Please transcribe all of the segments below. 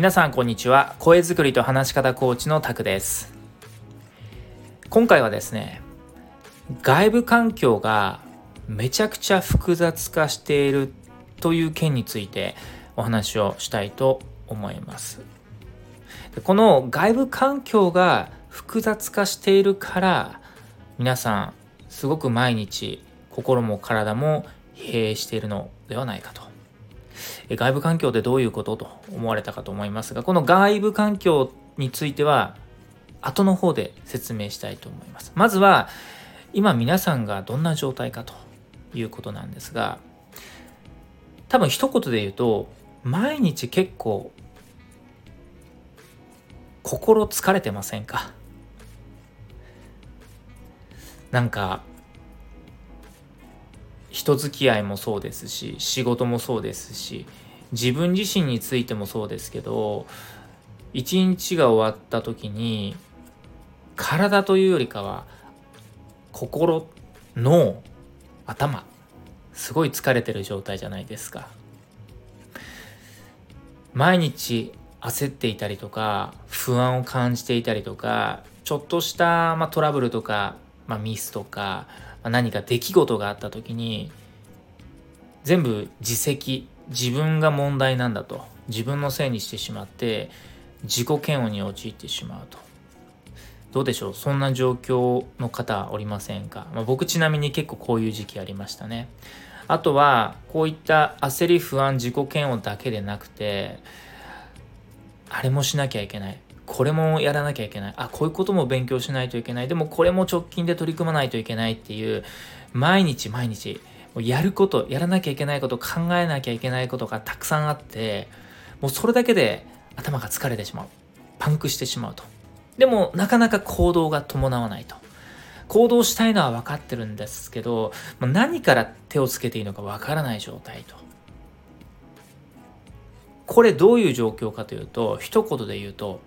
皆さんこんにちは。声作りと話し方コーチのタクです。今回はですね外部環境がめちゃくちゃ複雑化しているという件についてお話をしたいと思います。この外部環境が複雑化しているから皆さんすごく毎日心も体も疲弊しているのではないかと。外部環境ってどういうことと思われたかと思いますがこの外部環境については後の方で説明したいと思います。まずは今皆さんがどんな状態かということなんですが多分一言で言うと毎日結構心疲れてませんか？なんか人付き合いもそうですし仕事もそうですし自分自身についてもそうですけど一日が終わった時に体というよりかは心脳頭すごい疲れてる状態じゃないですか。毎日焦っていたりとか不安を感じていたりとかちょっとした、まあ、トラブルとか、まあ、ミスとか、何か出来事があった時に全部自責自分が問題なんだと。自分のせいにしてしまって自己嫌悪に陥ってしまうと。どうでしょう？そんな状況の方おりませんか、まあ、僕ちなみに結構こういう時期ありましたね。あとはこういった焦り不安自己嫌悪だけでなくてあれもしなきゃいけない。これもやらなきゃいけない。あこういうことも勉強しないといけない。でもこれも直近で取り組まないといけないっていう毎日毎日やることやらなきゃいけないこと考えなきゃいけないことがたくさんあってもうそれだけで頭が疲れてしまう。パンクしてしまうと。でもなかなか行動が伴わないと。行動したいのは分かってるんですけど何から手をつけていいのか分からない状態と。これどういう状況かというと一言で言うと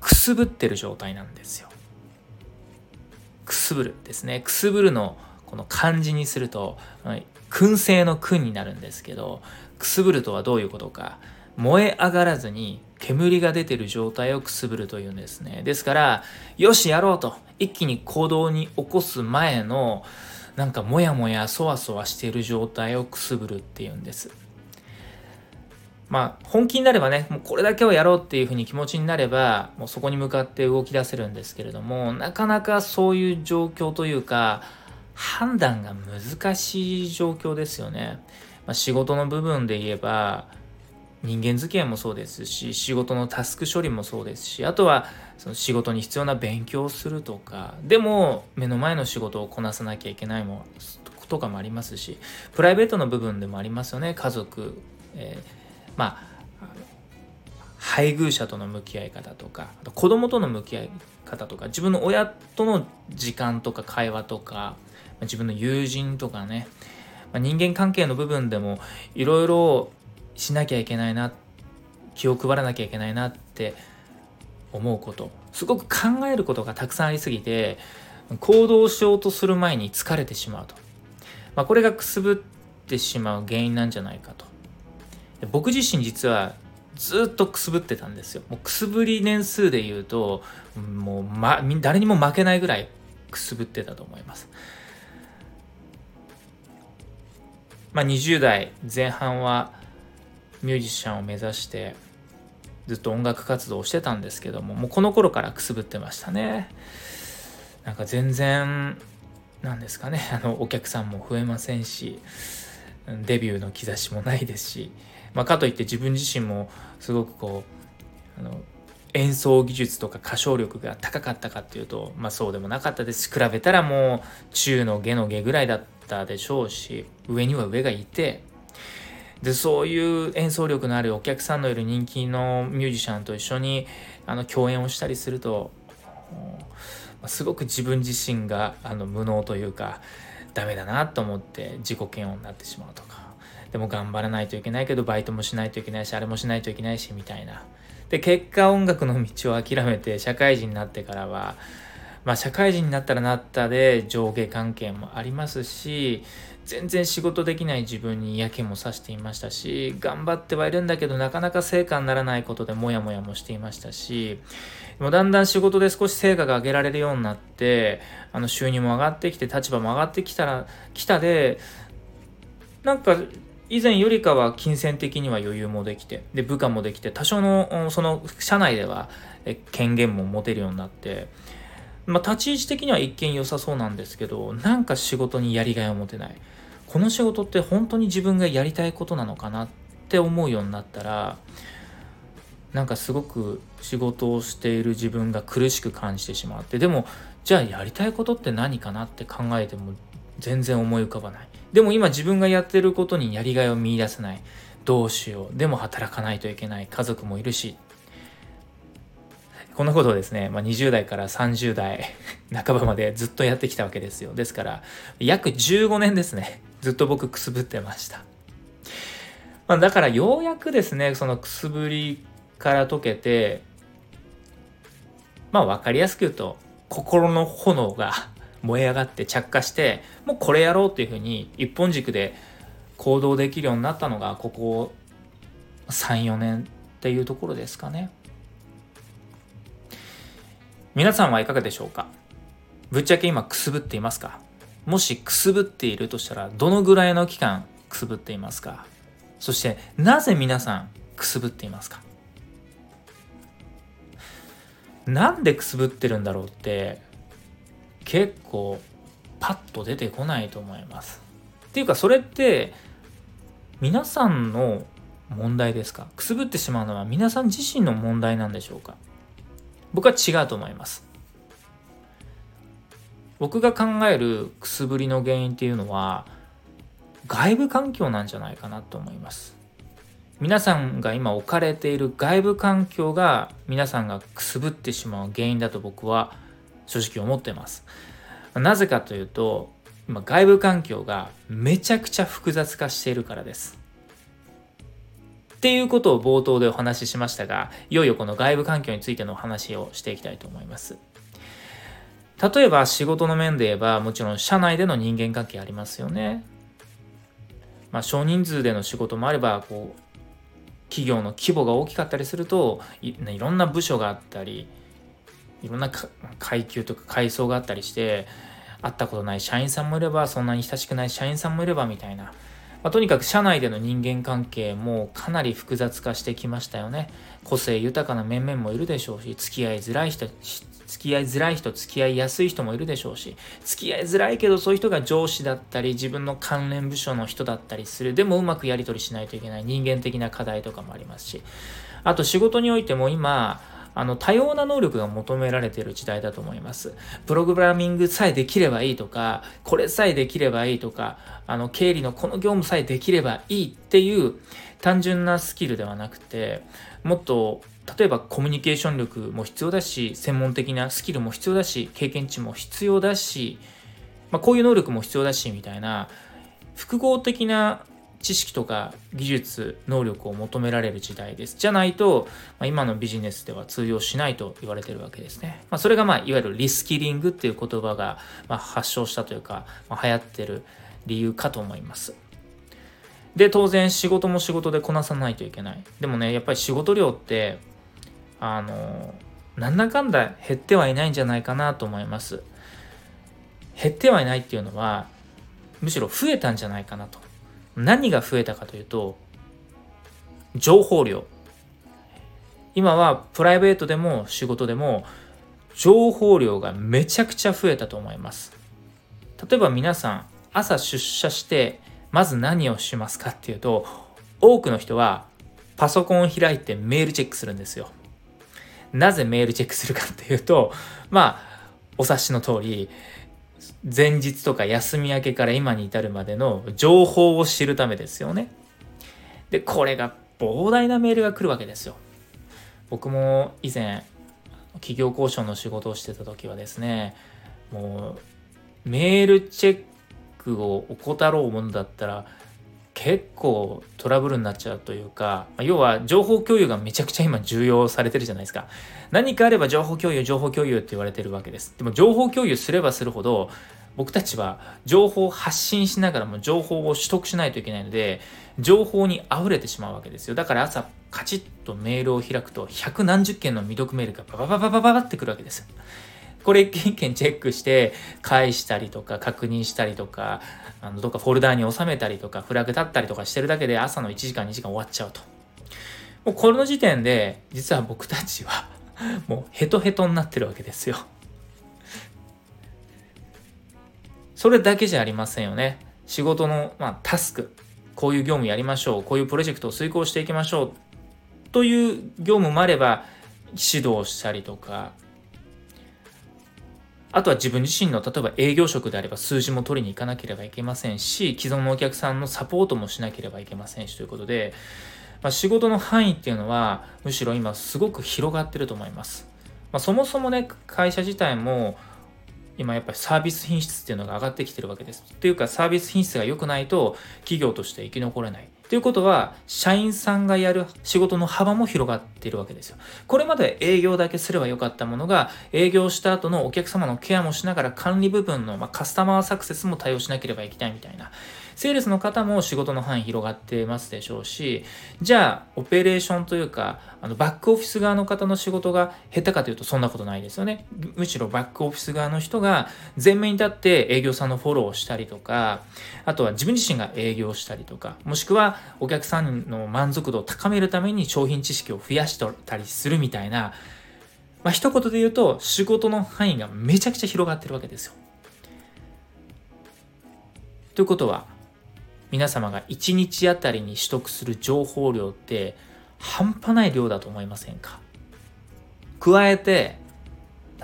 くすぶってる状態なんですよ。くすぶるですね。くすぶるのこの漢字にすると燻製の燻になるんですけどくすぶるとはどういうことか。燃え上がらずに煙が出てる状態をくすぶるというんですね。ですからよしやろうと。一気に行動に起こす前のなんかモヤモヤそわそわしている状態をくすぶるっていうんです。まあ本気になればねもうこれだけをやろうっていうふうに気持ちになればもうそこに向かって動き出せるんですけれどもなかなかそういう状況というか判断が難しい状況ですよね、まあ、仕事の部分で言えば人間付き合いもそうですし仕事のタスク処理もそうですしあとはその仕事に必要な勉強をするとかでも目の前の仕事をこなさなきゃいけないもとかもありますしプライベートの部分でもありますよね。家族、えー、まあ配偶者との向き合い方とかあと子供との向き合い方とか自分の親との時間とか会話とか自分の友人とかね、まあ、人間関係の部分でもいろいろしなきゃいけないな気を配らなきゃいけないなって思うこと。すごく考えることがたくさんありすぎて行動しようとする前に疲れてしまうと、まあ、これがくすぶってしまう原因なんじゃないかと。僕自身実はずっとくすぶってたんですよ。もうくすぶり年数で言うともう、ま、誰にも負けないぐらいくすぶってたと思います。まあ20代前半はミュージシャンを目指してずっと音楽活動をしてたんですけどももうこの頃からくすぶってましたね。なんか全然なんですかね。あのお客さんも増えませんしデビューの兆しもないですし、まあ、かといって自分自身もすごくこうあの演奏技術とか歌唱力が高かったかっていうと、まあ、そうでもなかったです。し比べたらもう中の下の下ぐらいだったでしょうし上には上がいてでそういう演奏力のあるお客さんのいる人気のミュージシャンと一緒にあの共演をしたりするとすごく自分自身があの無能というかダメだなと思って自己嫌悪になってしまうとでも頑張らないといけないけどバイトもしないといけないしあれもしないといけないしみたいな。で結果音楽の道を諦めて社会人になってからはまあ社会人になったらなったで上下関係もありますし全然仕事できない自分に嫌気もさしていましたし頑張ってはいるんだけどなかなか成果にならないことでモヤモヤもしていましたしもうだんだん仕事で少し成果が上げられるようになってあの収入も上がってきて立場も上がってきたら来たでなんか以前よりかは金銭的には余裕もできてで部下もできて多少のその社内では権限も持てるようになってまあ、立ち位置的には一見良さそうなんですけどなんか仕事にやりがいを持てない。この仕事って本当に自分がやりたいことなのかなって思うようになったらなんかすごく仕事をしている自分が苦しく感じてしまってでもじゃあやりたいことって何かなって考えても全然思い浮かばない。でも今自分がやってることにやりがいを見いだせない。どうしよう。でも働かないといけない。家族もいるし。こんなことをですね、まあ、20代から30代 半ばまでずっとやってきたわけですよ。ですから約15年ですね。ずっと僕くすぶってました、まあ、だからようやくですねそのくすぶりから解けてまあ分かりやすく言うと心の炎が燃え上がって着火してもうこれやろうっていうふうに一本軸で行動できるようになったのがここ34年っていうところですかね。皆さんはいかがでしょうか？ぶっちゃけ今くすぶっていますか？もしくすぶっているとしたらどのぐらいの期間くすぶっていますか？そしてなぜ皆さんくすぶっていますか？なんでくすぶってるんだろうって結構パッと出てこないと思います。っていうかそれって皆さんの問題ですか？くすぶってしまうのは皆さん自身の問題なんでしょうか？僕は違うと思います。僕が考えるくすぶりの原因っていうのは外部環境なんじゃないかなと思います。皆さんが今置かれている外部環境が皆さんがくすぶってしまう原因だと僕は正直思ってますなぜかというと今外部環境がめちゃくちゃ複雑化しているからですっていうことを冒頭でお話ししましたが、いよいよこの外部環境についてのお話をしていきたいと思います。例えば仕事の面で言えば、もちろん社内での人間関係ありますよね。まあ、少人数での仕事もあれば、こう、企業の規模が大きかったりするとい、いろんな部署があったり、いろんな階級とか階層があったりして、会ったことない社員さんもいれば、そんなに親しくない社員さんもいればみたいな。まあ、とにかく社内での人間関係もかなり複雑化してきましたよね。個性豊かな面々もいるでしょうし、付き合いづらい人、付き合いづらい人、付き合いやすい人もいるでしょうし、付き合いづらいけどそういう人が上司だったり、自分の関連部署の人だったりする。でもうまくやり取りしないといけない人間的な課題とかもありますし、あと仕事においても今、あの多様な能力が求められている時代だと思います。プログラミングさえできればいいとか、これさえできればいいとか、あの経理のこの業務さえできればいいっていう単純なスキルではなくて、もっと例えばコミュニケーション力も必要だし、専門的なスキルも必要だし、経験値も必要だし、まあ、こういう能力も必要だし、みたいな、複合的な知識とか技術能力を求められる時代です。じゃないと、まあ、今のビジネスでは通用しないと言われてるわけですね、まあ、それがまあいわゆるリスキリングっていう言葉がまあ発祥したというか、まあ、流行ってる理由かと思います。で当然仕事も仕事でこなさないといけない。でもねやっぱり仕事量ってあのなんだかんだ減ってはいないんじゃないかなと思います。減ってはいないっていうのはむしろ増えたんじゃないかなと。何が増えたかというと情報量。今はプライベートでも仕事でも情報量がめちゃくちゃ増えたと思います。例えば皆さん朝出社してまず何をしますかっていうと多くの人はパソコンを開いてメールチェックするんですよ。なぜメールチェックするかっていうとまあお察しの通り前日とか休み明けから今に至るまでの情報を知るためですよね。で、これが膨大なメールが来るわけですよ。僕も以前、企業交渉の仕事をしてた時はですね、もう、メールチェックを怠ろうものだったら、結構トラブルになっちゃうというか要は情報共有がめちゃくちゃ今重要されてるじゃないですか。何かあれば情報共有情報共有って言われてるわけです。でも情報共有すればするほど僕たちは情報を発信しながらも情報を取得しないといけないので情報に溢れてしまうわけですよ。だから朝カチッとメールを開くと百何十件の未読メールがバババババババってくるわけですこれ一件一件チェックして返したりとか確認したりとかあのどっかフォルダーに収めたりとかフラグ立ったりとかしてるだけで朝の1時間2時間終わっちゃうと。もうこの時点で実は僕たちは もうヘトヘトになってるわけですよ。それだけじゃありませんよね。仕事の、まあ、タスク、こういう業務やりましょう、こういうプロジェクトを遂行していきましょう。という業務もあれば、指導したりとか、あとは自分自身の例えば営業職であれば数字も取りに行かなければいけませんし、既存のお客さんのサポートもしなければいけませんしということで、まあ、仕事の範囲っていうのはむしろ今すごく広がってると思います。まあ、そもそもね、会社自体も今やっぱりサービス品質っていうのが上がってきてるわけです。っていうかサービス品質が良くないと企業として生き残れない。ということは、社員さんがやる仕事の幅も広がっているわけですよ。これまで営業だけすればよかったものが、営業した後のお客様のケアもしながら管理部分の、まあ、カスタマーサクセスも対応しなければいけないみたいな。セールスの方も仕事の範囲広がってますでしょうし、じゃあ、オペレーションというか、あのバックオフィス側の方の仕事が下手かというとそんなことないですよね。むしろバックオフィス側の人が前面に立って営業さんのフォローをしたりとか、あとは自分自身が営業したりとか、もしくはお客さんの満足度を高めるために商品知識を増やしたりするみたいな、まあ、一言で言うと仕事の範囲がめちゃくちゃ広がってるわけですよ。ということは皆様が1日あたりに取得する情報量って半端ない量だと思いませんか？加えて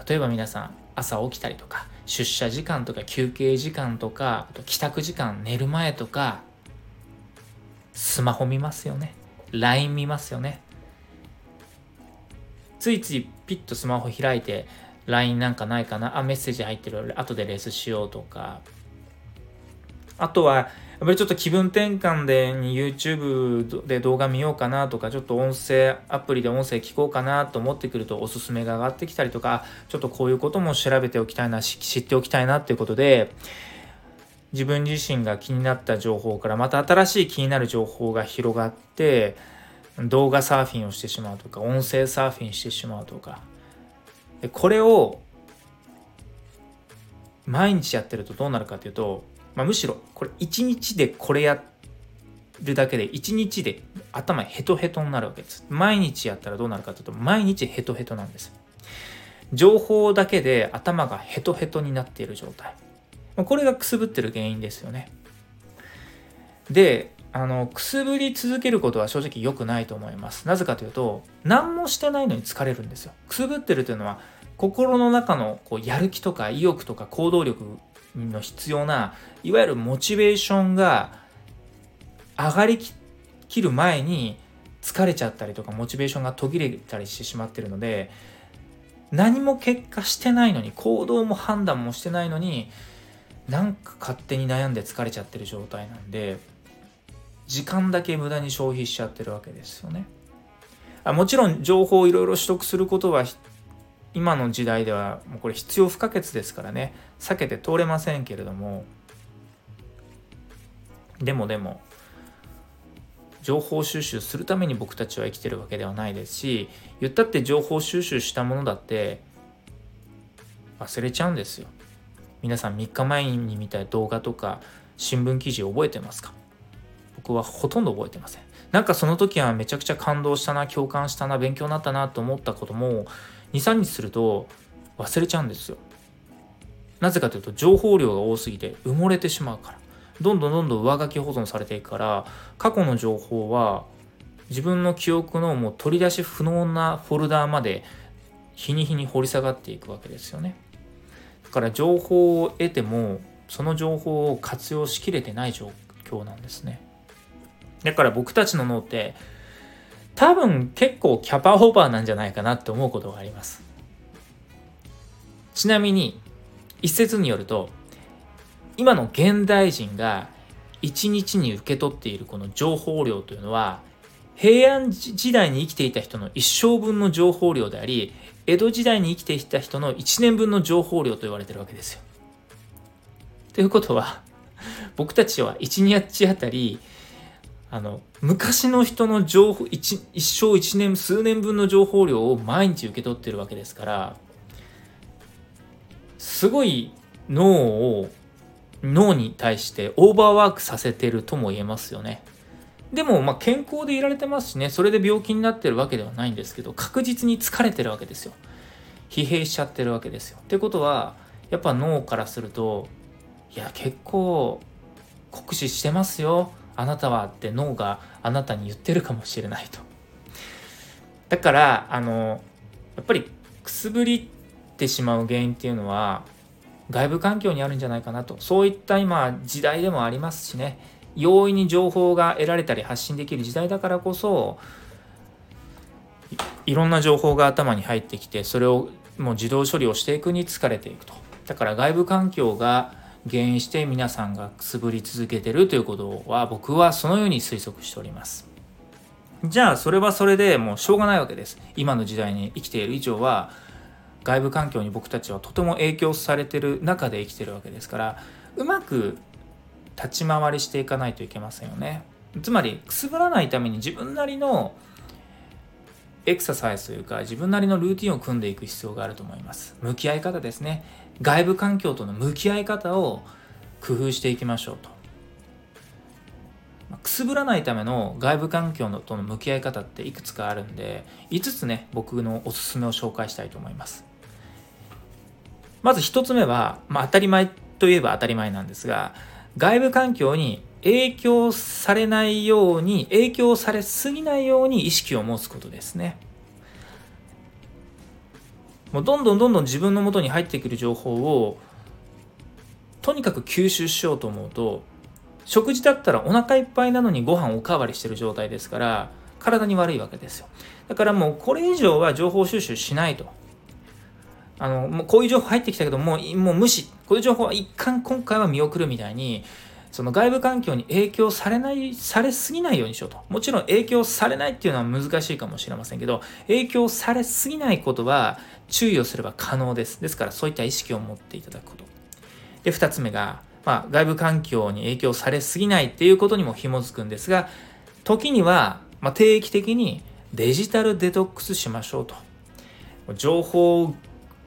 例えば皆さん朝起きたりとか出社時間とか休憩時間とかあと帰宅時間寝る前とかスマホ見ますよね。LINE 見ますよね。ついついピッとスマホ開いて LINE なんかないかな？あメッセージ入ってる。後でレースしようとか。あとはやっぱりちょっと気分転換で YouTube で動画見ようかなとか、ちょっと音声、アプリで音声聞こうかなと思ってくるとおすすめが上がってきたりとか、ちょっとこういうことも調べておきたいな、知っておきたいなっていうことで、自分自身が気になった情報からまた新しい気になる情報が広がって、動画サーフィンをしてしまうとか、音声サーフィンしてしまうとか、これを毎日やってるとどうなるかというとまあ、むしろこれ1日でこれやるだけで1日で頭ヘトヘトになるわけです。毎日やったらどうなるかというと毎日ヘトヘトなんです。情報だけで頭がヘトヘトになっている状態。これがくすぶってる原因ですよね。で、あの、くすぶり続けることは正直良くないと思います。なぜかというと、何もしてないのに疲れるんですよ。くすぶってるというのは、心の中のこうやる気とか意欲とか行動力の必要ないわゆるモチベーションが上がりきる前に疲れちゃったりとかモチベーションが途切れたりしてしまってるので何も結果してないのに行動も判断もしてないのになんか勝手に悩んで疲れちゃってる状態なんで時間だけ無駄に消費しちゃってるわけですよね。あもちろん情報をいろいろ取得することは今の時代ではもうこれ必要不可欠ですからね。避けて通れませんけれども。でもでも情報収集するために僕たちは生きてるわけではないですし言ったって情報収集したものだって忘れちゃうんですよ。皆さん3日前に見た動画とか新聞記事覚えてますか？僕はほとんど覚えてません。なんかその時はめちゃくちゃ感動したな共感したな勉強になったなと思ったことも23日すると忘れちゃうんですよ。なぜかというと情報量が多すぎて埋もれてしまうから。どんどんどんどん上書き保存されていくから過去の情報は自分の記憶のもう取り出し不能なフォルダーまで日に日に掘り下がっていくわけですよね。だから情報を得てもその情報を活用しきれてない状況なんですね。だから僕たちの脳って多分結構キャパオーバーなんじゃないかなって思うことがありますちなみに一説によると今の現代人が1日に受け取っているこの情報量というのは平安時代に生きていた人の一生分の情報量であり江戸時代に生きていた人の1年分の情報量と言われてるわけですよ。ということは僕たちは1日あたりあの昔の人の情報一一生一年数年分の情報量を毎日受け取ってるわけですからすごい脳を脳に対してオーバーワークさせてるとも言えますよね。でも、ま、健康でいられてますしね、それで病気になってるわけではないんですけど、確実に疲れてるわけですよ。疲弊しちゃってるわけですよ。ってことは、やっぱ脳からすると、いや、結構酷使してますよ。あなたはって脳があなたに言ってるかもしれないと。だから、あの、やっぱりくすぶりってしまう原因っていうのは、外部環境にあるんじゃないかなと。そういった今、時代でもありますしね。容易に情報が得られたり発信できる時代だからこそいろんな情報が頭に入ってきてそれをもう自動処理をしていくに疲れていくとだから外部環境が原因して皆さんがくすぶり続けてるということは僕はそのように推測しております。じゃあそれはそれでもうしょうがないわけです。今の時代に生きている以上は外部環境に僕たちはとても影響されてる中で生きてるわけですからうまく立ち回りしていかないといけませんよね。つまりくすぶらないために自分なりのエクササイズというか自分なりのルーティンを組んでいく必要があると思います。向き合い方ですね。外部環境との向き合い方を工夫していきましょうと。くすぶらないための外部環境との向き合い方っていくつかあるんで5つね僕のおすすめを紹介したいと思います。まず1つ目は、まあ、当たり前といえば当たり前なんですが外部環境に影響されないように影響されすぎないように意識を持つことですね。もうどんどんどんどん自分のもとに入ってくる情報をとにかく吸収しようと思うと食事だったらお腹いっぱいなのにご飯おかわりしてる状態ですから体に悪いわけですよ。だからもうこれ以上は情報収集しないと。あの、もうこういう情報入ってきたけど、もう、もう無視。こういう情報は一貫今回は見送るみたいに、その外部環境に影響されない、されすぎないようにしようと。もちろん影響されないっていうのは難しいかもしれませんけど、影響されすぎないことは注意をすれば可能です。ですからそういった意識を持っていただくこと。で、二つ目が、まあ、外部環境に影響されすぎないっていうことにも紐づくんですが、時には、まあ、定期的にデジタルデトックスしましょうと。情報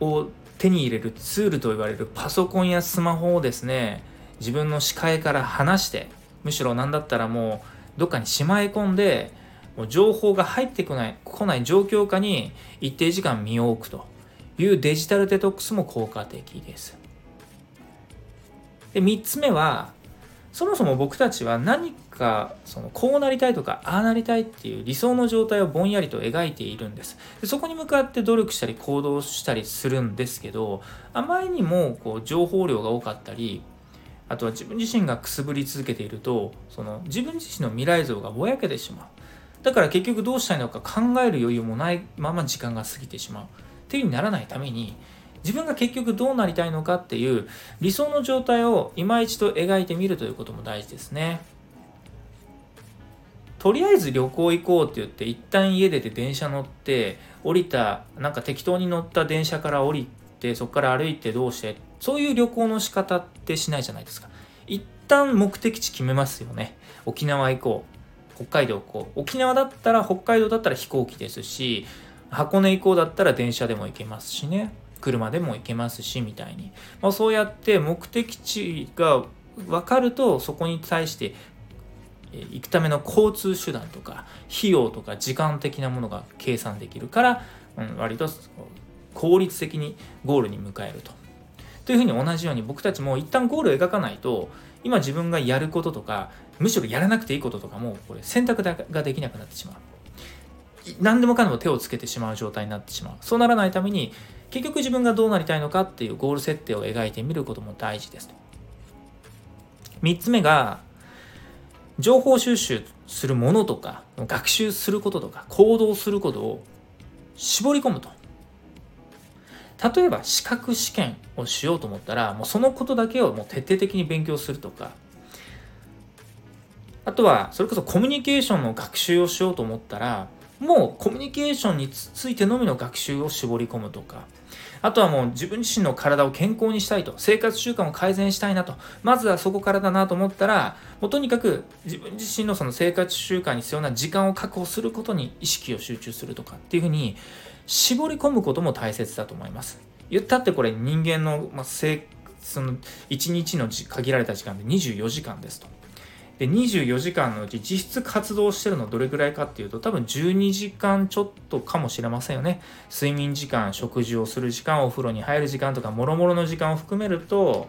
を手に入れるツールと言われるパソコンやスマホをですね自分の視界から離してむしろ何だったらもうどっかにしまい込んでもう情報が入ってこない来ない状況下に一定時間身を置くというデジタルデトックスも効果的です。で3つ目はそもそも僕たちは何かそのこうなりたいとかああなりたいっていう理想の状態をぼんやりと描いているんですでそこに向かって努力したり行動したりするんですけどあまりにもこう情報量が多かったりあとは自分自身がくすぶり続けているとその自分自身の未来像がぼやけてしまうだから結局どうしたいのか考える余裕もないまま時間が過ぎてしまうっていうにならないために自分が結局どうなりたいのかっていう理想の状態を今一度描いてみるということも大事ですね。とりあえず旅行行こうって言って一旦家出て電車乗って降りたなんか適当に乗った電車から降りてそこから歩いてどうしてそういう旅行の仕方ってしないじゃないですか。一旦目的地決めますよね。沖縄行こう。北海道行こう。沖縄だったら北海道だったら飛行機ですし箱根行こうだったら電車でも行けますしね。車でも行けますしみたいに、まあ、そうやって目的地が分かるとそこに対して行くための交通手段とか費用とか時間的なものが計算できるから、うん、割と効率的にゴールに向かえると。というふうに同じように僕たちも一旦ゴールを描かないと今自分がやることとかむしろやらなくていいこととかもこれ選択ができなくなってしまう。何でもかんでも手をつけてしまう状態になってしまう。そうならないために結局自分がどうなりたいのかっていうゴール設定を描いてみることも大事ですと。3つ目が情報収集するものとか学習することとか行動することを絞り込むと。例えば資格試験をしようと思ったらもうそのことだけをもう徹底的に勉強するとか。あとはそれこそコミュニケーションの学習をしようと思ったらもうコミュニケーションについてのみの学習を絞り込むとか。あとはもう自分自身の体を健康にしたいと生活習慣を改善したいなと。まずはそこからだなと思ったらもうとにかく自分自身のその生活習慣に必要な時間を確保することに意識を集中するとかっていうふうに絞り込むことも大切だと思います。言ったってこれ人間の、まあ、その1日の限られた時間で24時間ですと。で24時間のうち実質活動してるのどれぐらいかっていうと多分12時間ちょっとかもしれませんよね。睡眠時間食事をする時間お風呂に入る時間とかもろもろの時間を含めると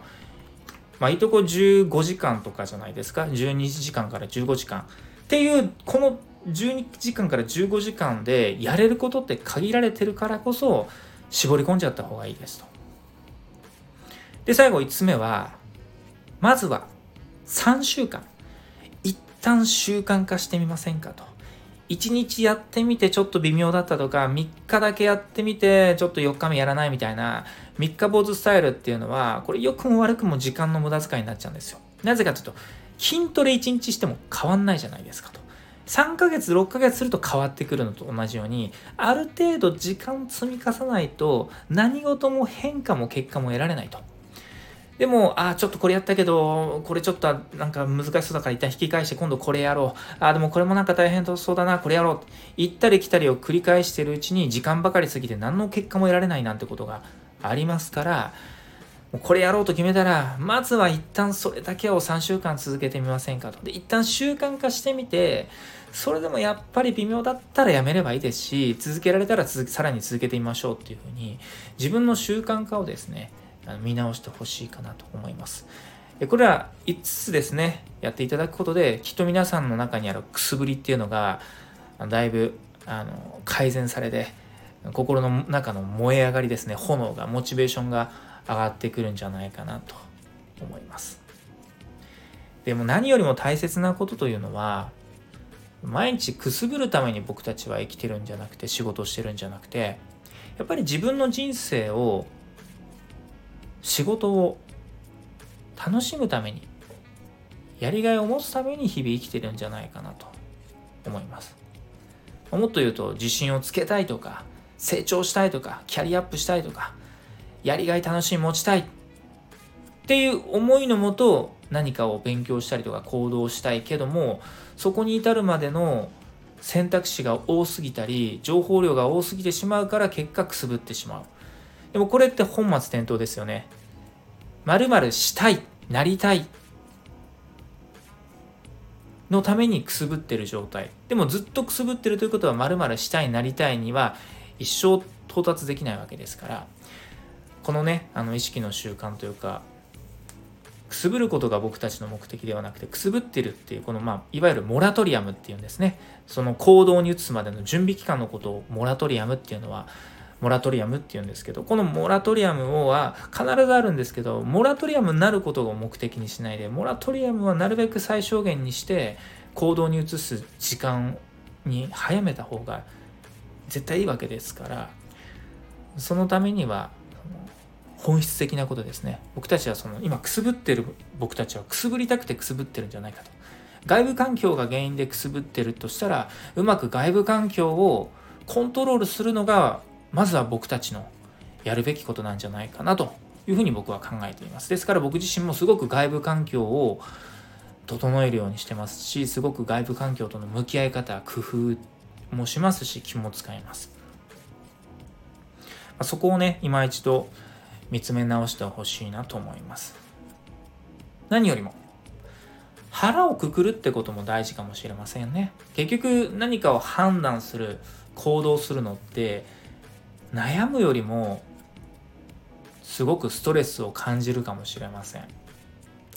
まあいいとこ15時間とかじゃないですか。12時間から15時間。っていうこの12時間から15時間でやれることって限られてるからこそ絞り込んじゃった方がいいですとで最後5つ目はまずは3週間一旦習慣化してみませんかと。1日やってみてちょっと微妙だったとか、3日だけやってみてちょっと4日目やらないみたいな、3日坊主スタイルっていうのは、これ良くも悪くも時間の無駄遣いになっちゃうんですよ。なぜかというと、筋トレ1日しても変わんないじゃないですかと。3ヶ月、6ヶ月すると変わってくるのと同じように、ある程度時間を積み重ねないと、何事も変化も結果も得られないと。でも、あ、ちょっとこれやったけど、これちょっとなんか難しそうだから一旦引き返して今度これやろう。あ、でもこれもなんか大変そうだな、これやろう。行ったり来たりを繰り返してるうちに時間ばかり過ぎて何の結果も得られないなんてことがありますから、これやろうと決めたら、まずは一旦それだけを3週間続けてみませんかと。で、一旦習慣化してみて、それでもやっぱり微妙だったらやめればいいですし、続けられたらさらに続けてみましょうっていうふうに、自分の習慣化をですね、見直してほしいかなと思います。これら5つですね、やっていただくことで、きっと皆さんの中にあるくすぶりっていうのが、だいぶあの改善されて、心の中の燃え上がりですね、炎が、モチベーションが上がってくるんじゃないかなと思います。でも何よりも大切なことというのは、毎日くすぶるために僕たちは生きてるんじゃなくて、仕事してるんじゃなくて、やっぱり自分の人生を仕事を楽しむためにやりがいを持つために日々生きてるんじゃないかなと思います。もっと言うと自信をつけたいとか成長したいとかキャリアアップしたいとかやりがい楽しみ持ちたい。っていう思いのもと何かを勉強したりとか行動したいけどもそこに至るまでの選択肢が多すぎたり情報量が多すぎてしまうから結果くすぶってしまうでもこれって本末転倒ですよね。〇〇したい、なりたいのためにくすぶってる状態。でもずっとくすぶってるということは〇〇したい、なりたいには一生到達できないわけですから、このね、あの意識の習慣というか、くすぶることが僕たちの目的ではなくてくすぶってるっていうこのまあいわゆるモラトリアムっていうんですね。その行動に移すまでの準備期間のことをモラトリアムっていうのはモラトリアムっていうんですけど、このモラトリアムは必ずあるんですけど、モラトリアムになることを目的にしないで、モラトリアムはなるべく最小限にして行動に移す時間に早めた方が絶対いいわけですから、そのためには本質的なことですね。僕たちはその今くすぶってる僕たちはくすぶりたくてくすぶってるんじゃないかと。外部環境が原因でくすぶってるとしたら、うまく外部環境をコントロールするのがまずは僕たちのやるべきことなんじゃないかなというふうに僕は考えています。ですから僕自身もすごく外部環境を整えるようにしてますし、すごく外部環境との向き合い方、工夫もしますし、気も使います。そこをね、今一度見つめ直してほしいなと思います。何よりも、腹をくくるってことも大事かもしれませんね。結局何かを判断する、行動するのって、悩むよりもすごくストレスを感じるかもしれません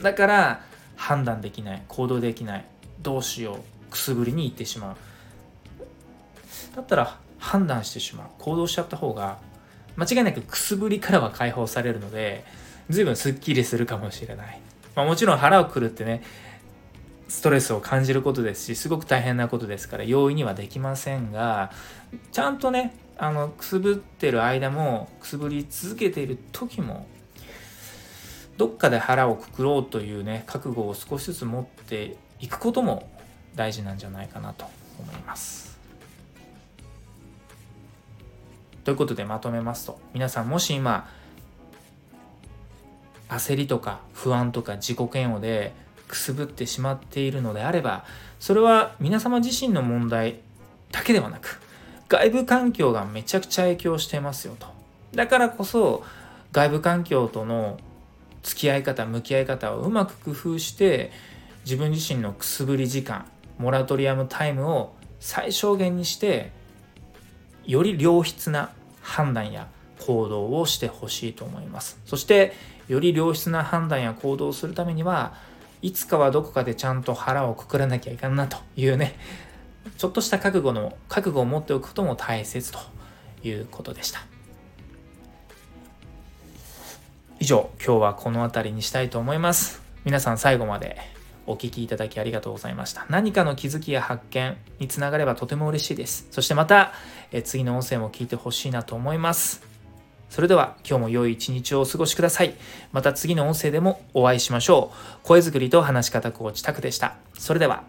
だから判断できない行動できないどうしようくすぶりに行ってしまうだったら判断してしまう行動しちゃった方が間違いなくくすぶりからは解放されるので随分すっきりするかもしれない、まあ、もちろん腹をくるってねストレスを感じることですしすごく大変なことですから容易にはできませんがちゃんとねあのくすぶってる間もくすぶり続けている時もどっかで腹をくくろうというね覚悟を少しずつ持っていくことも大事なんじゃないかなと思います。ということでまとめますと皆さんもし今焦りとか不安とか自己嫌悪でくすぶってしまっているのであればそれは皆様自身の問題だけではなく外部環境がめちゃくちゃ影響してますよと。だからこそ外部環境との付き合い方向き合い方をうまく工夫して自分自身のくすぶり時間モラトリアムタイムを最小限にしてより良質な判断や行動をしてほしいと思います。そしてより良質な判断や行動をするためにはいつかはどこかでちゃんと腹をくくらなきゃいかんなというねちょっとした覚悟の覚悟を持っておくことも大切ということでした。以上今日はこの辺りにしたいと思います。皆さん最後まで。お聞きいただきありがとうございました。何かの気づきや発見につながればとても嬉しいです。そしてまた、え次の音声も聞いてほしいなと思います。それでは今日も良い一日をお過ごしください。また次の音声でもお会いしましょう。声作りと話し方コーチタクでした。それでは。